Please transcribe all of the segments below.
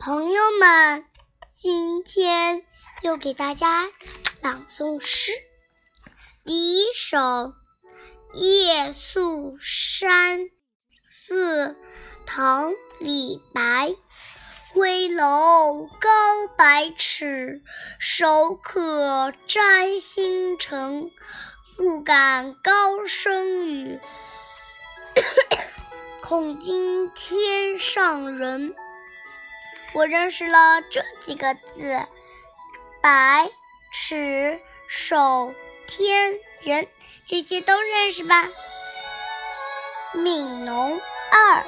朋友们，今天又给大家朗诵诗。第一首《夜宿山寺》，唐·李白。危楼高百尺，手可摘星辰。不敢高声语，恐惊天上人。我认识了这几个字：百、尺、手、天、人，这些都认识吧？《悯农二》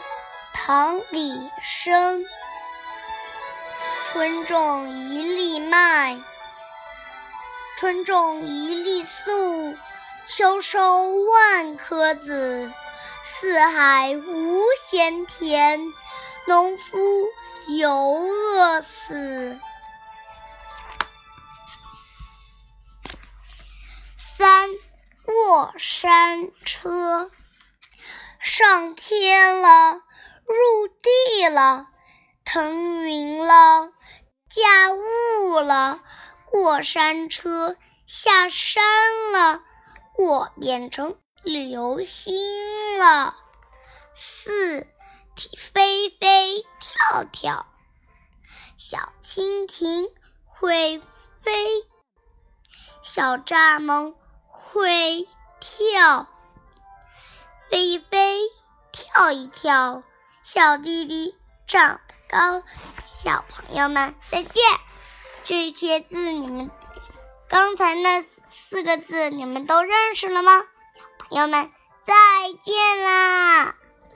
唐·李绅。春种一粒麦，春种一粒粟，秋收万颗子。四海无闲田，农夫犹饿死。三过山车，上天了，入地了，腾云了，驾雾了。过山车下山了，我变成流星了。四飞飞跳跳，小蜻蜓会飞，小蚱蜢会跳，飞一飞，跳一跳，小弟弟长得高。小朋友们再见。这些字你们刚才那四个字你们都认识了吗？小朋友们再见啦！